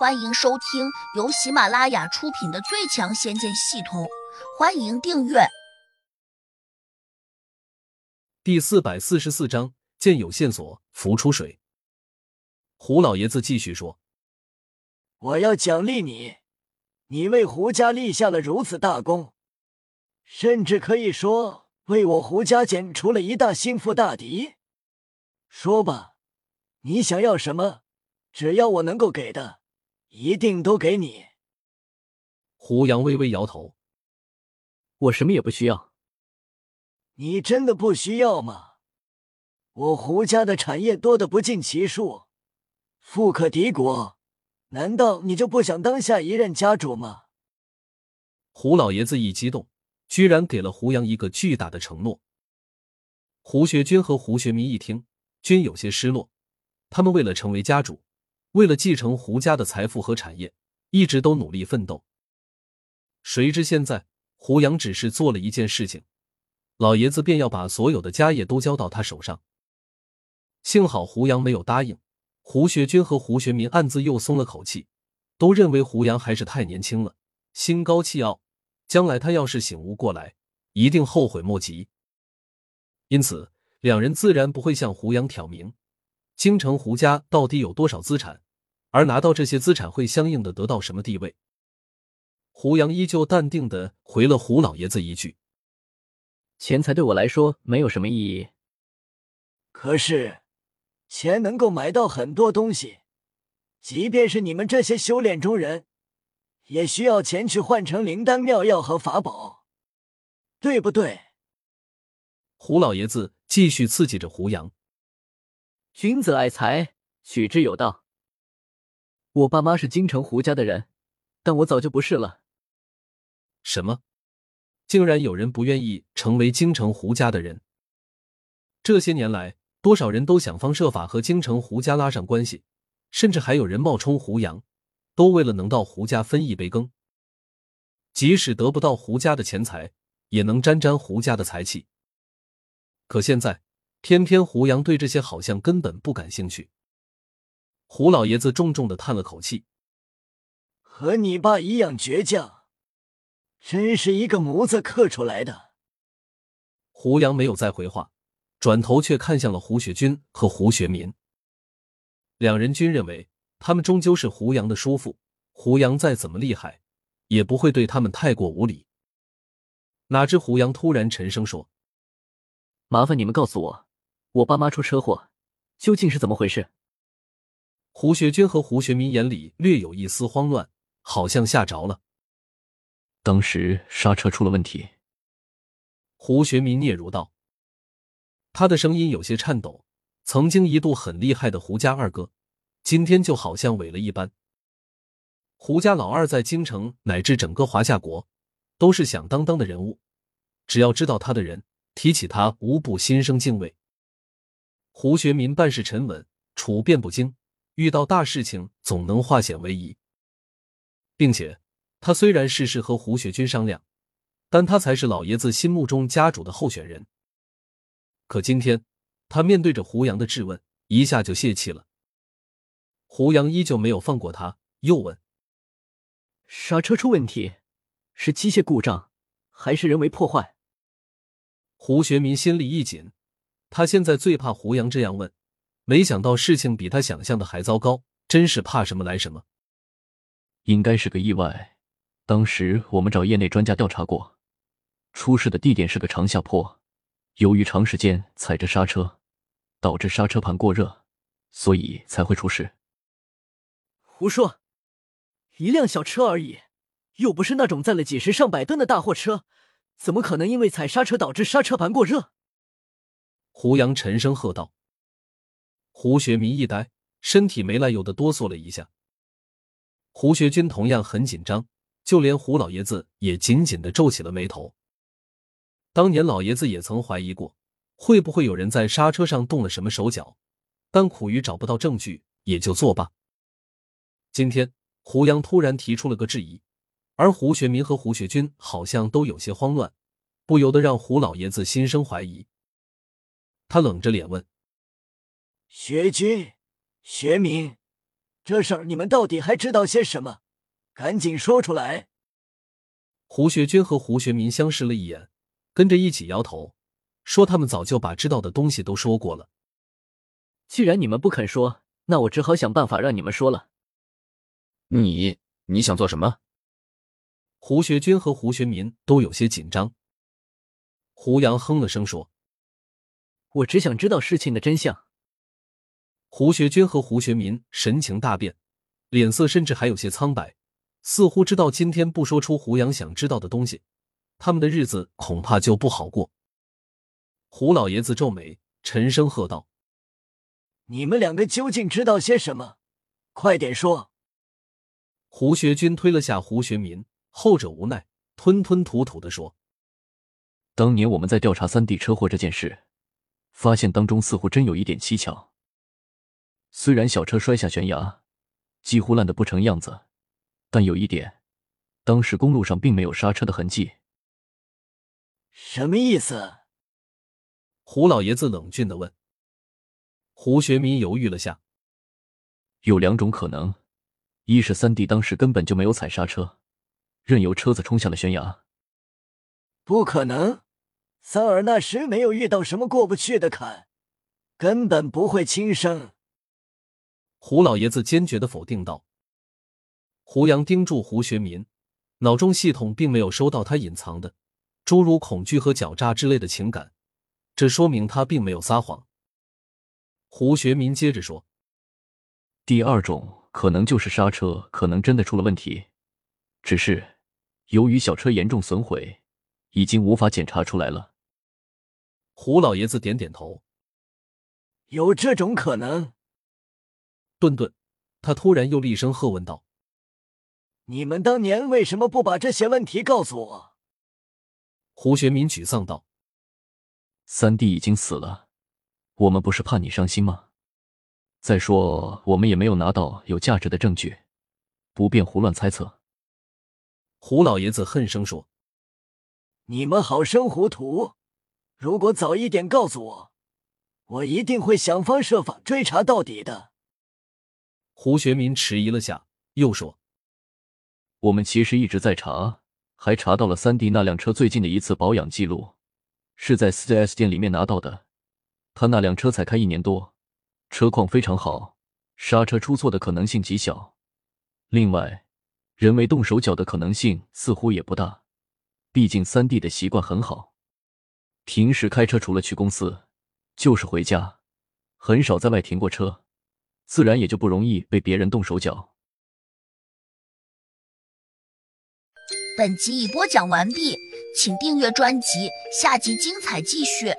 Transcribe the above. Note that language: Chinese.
欢迎收听由喜马拉雅出品的《最强仙剑系统》，欢迎订阅。第四百四十四章，见有线索，浮出水。胡老爷子继续说：“我要奖励你，你为胡家立下了如此大功，甚至可以说为我胡家剪除了一大心腹大敌。说吧，你想要什么？只要我能够给的。”一定都给你。胡杨微微摇头：“我什么也不需要。你真的不需要吗？我胡家的产业多得不计其数，富可敌国。难道你就不想当下一任家主吗？”胡老爷子一激动，居然给了胡杨一个巨大的承诺。胡学军和胡学民一听，均有些失落。他们为了成为家主。为了继承胡家的财富和产业，一直都努力奋斗。谁知现在胡杨只是做了一件事情，老爷子便要把所有的家业都交到他手上。幸好胡杨没有答应，胡学军和胡学民暗自又松了口气，都认为胡杨还是太年轻了，心高气傲，将来他要是醒悟过来，一定后悔莫及。因此，两人自然不会向胡杨挑明。京城胡家到底有多少资产？而拿到这些资产会相应的得到什么地位？胡杨依旧淡定的回了胡老爷子一句：“钱财对我来说没有什么意义。可是，钱能够买到很多东西，即便是你们这些修炼中人，也需要钱去换成灵丹妙药和法宝，对不对？”胡老爷子继续刺激着胡杨。君子爱财，取之有道。我爸妈是京城胡家的人，但我早就不是了。什么？竟然有人不愿意成为京城胡家的人？这些年来，多少人都想方设法和京城胡家拉上关系，甚至还有人冒充胡杨，都为了能到胡家分一杯羹。即使得不到胡家的钱财，也能沾沾胡家的财气。可现在。偏偏胡杨对这些好像根本不感兴趣。胡老爷子重重的叹了口气：“和你爸一样倔强，真是一个模子刻出来的。”胡杨没有再回话，转头却看向了胡学军和胡学民。两人均认为，他们终究是胡杨的叔父，胡杨再怎么厉害，也不会对他们太过无礼。哪知胡杨突然沉声说：“麻烦你们告诉我。”我爸妈出车祸，究竟是怎么回事？胡学军和胡学民眼里略有一丝慌乱，好像吓着了。当时刹车出了问题。胡学民嗫嚅道，他的声音有些颤抖。曾经一度很厉害的胡家二哥，今天就好像萎了一般。胡家老二在京城乃至整个华夏国，都是响当当的人物，只要知道他的人，提起他无不心生敬畏。胡学民办事沉稳，处变不惊，遇到大事情总能化险为夷，并且他虽然事事和胡学军商量，但他才是老爷子心目中家主的候选人。可今天他面对着胡杨的质问，一下就泄气了。胡杨依旧没有放过他，又问：“刹车出问题，是机械故障，还是人为破坏？”胡学民心里一紧。他现在最怕胡杨这样问，没想到事情比他想象的还糟糕，真是怕什么来什么。应该是个意外。当时我们找业内专家调查过，出事的地点是个长下坡，由于长时间踩着刹车，导致刹车盘过热，所以才会出事。胡说！一辆小车而已，又不是那种载了几十上百吨的大货车，怎么可能因为踩刹车导致刹车盘过热？胡杨沉声喝道：“胡学民一呆，身体没来由的哆嗦了一下。胡学军同样很紧张，就连胡老爷子也紧紧的皱起了眉头。当年老爷子也曾怀疑过，会不会有人在刹车上动了什么手脚，但苦于找不到证据，也就作罢。今天胡杨突然提出了个质疑，而胡学民和胡学军好像都有些慌乱，不由得让胡老爷子心生怀疑。”他冷着脸问：“学军、学民，这事儿你们到底还知道些什么？赶紧说出来！胡学军和胡学民相视了一眼，跟着一起摇头，说他们早就把知道的东西都说过了。既然你们不肯说，那我只好想办法让你们说了。你你想做什么？胡学军和胡学民都有些紧张。胡杨哼了声说：“我只想知道事情的真相。”胡学军和胡学民神情大变，脸色甚至还有些苍白，似乎知道今天不说出胡杨想知道的东西，他们的日子恐怕就不好过。胡老爷子皱眉，沉声喝道。你们两个究竟知道些什么？快点说！胡学军推了下胡学民，后者无奈，吞吞吐吐的说：“当年我们在调查三弟车祸这件事，发现当中似乎真有一点蹊跷。虽然小车摔下悬崖，几乎烂得不成样子，但有一点，当时公路上并没有刹车的痕迹。什么意思？”胡老爷子冷峻的问。胡学民犹豫了下，有两种可能：一是三弟当时根本就没有踩刹车，任由车子冲下了悬崖；不可能，三儿那时没有遇到什么过不去的坎，根本不会轻生。胡老爷子坚决的否定道。胡杨盯住胡学民，脑中系统并没有收到他隐藏的诸如恐惧和狡诈之类的情感，这说明他并没有撒谎。胡学民接着说：“第二种可能就是刹车可能真的出了问题，只是由于小车严重损毁，已经无法检查出来了。”胡老爷子点点头：“有这种可能。”顿顿，他突然又厉声喝问道：“你们当年为什么不把这些问题告诉我？”胡学民沮丧道：“三弟已经死了。”我们不是怕你伤心吗？再说，我们也没有拿到有价值的证据，不便胡乱猜测。胡老爷子恨声说：“你们好生糊涂！如果早一点告诉我，我一定会想方设法追查到底的。”胡学民迟疑了下，又说：“我们其实一直在查，还查到了三弟那辆车最近的一次保养记录，是在四 S 店里面拿到的。”他那辆车才开一年多，车况非常好，刹车出错的可能性极小。另外，人为动手脚的可能性似乎也不大。毕竟三弟的习惯很好，平时开车除了去公司，就是回家，很少在外停过车，自然也就不容易被别人动手脚。本集已播讲完毕，请订阅专辑，下集精彩继续。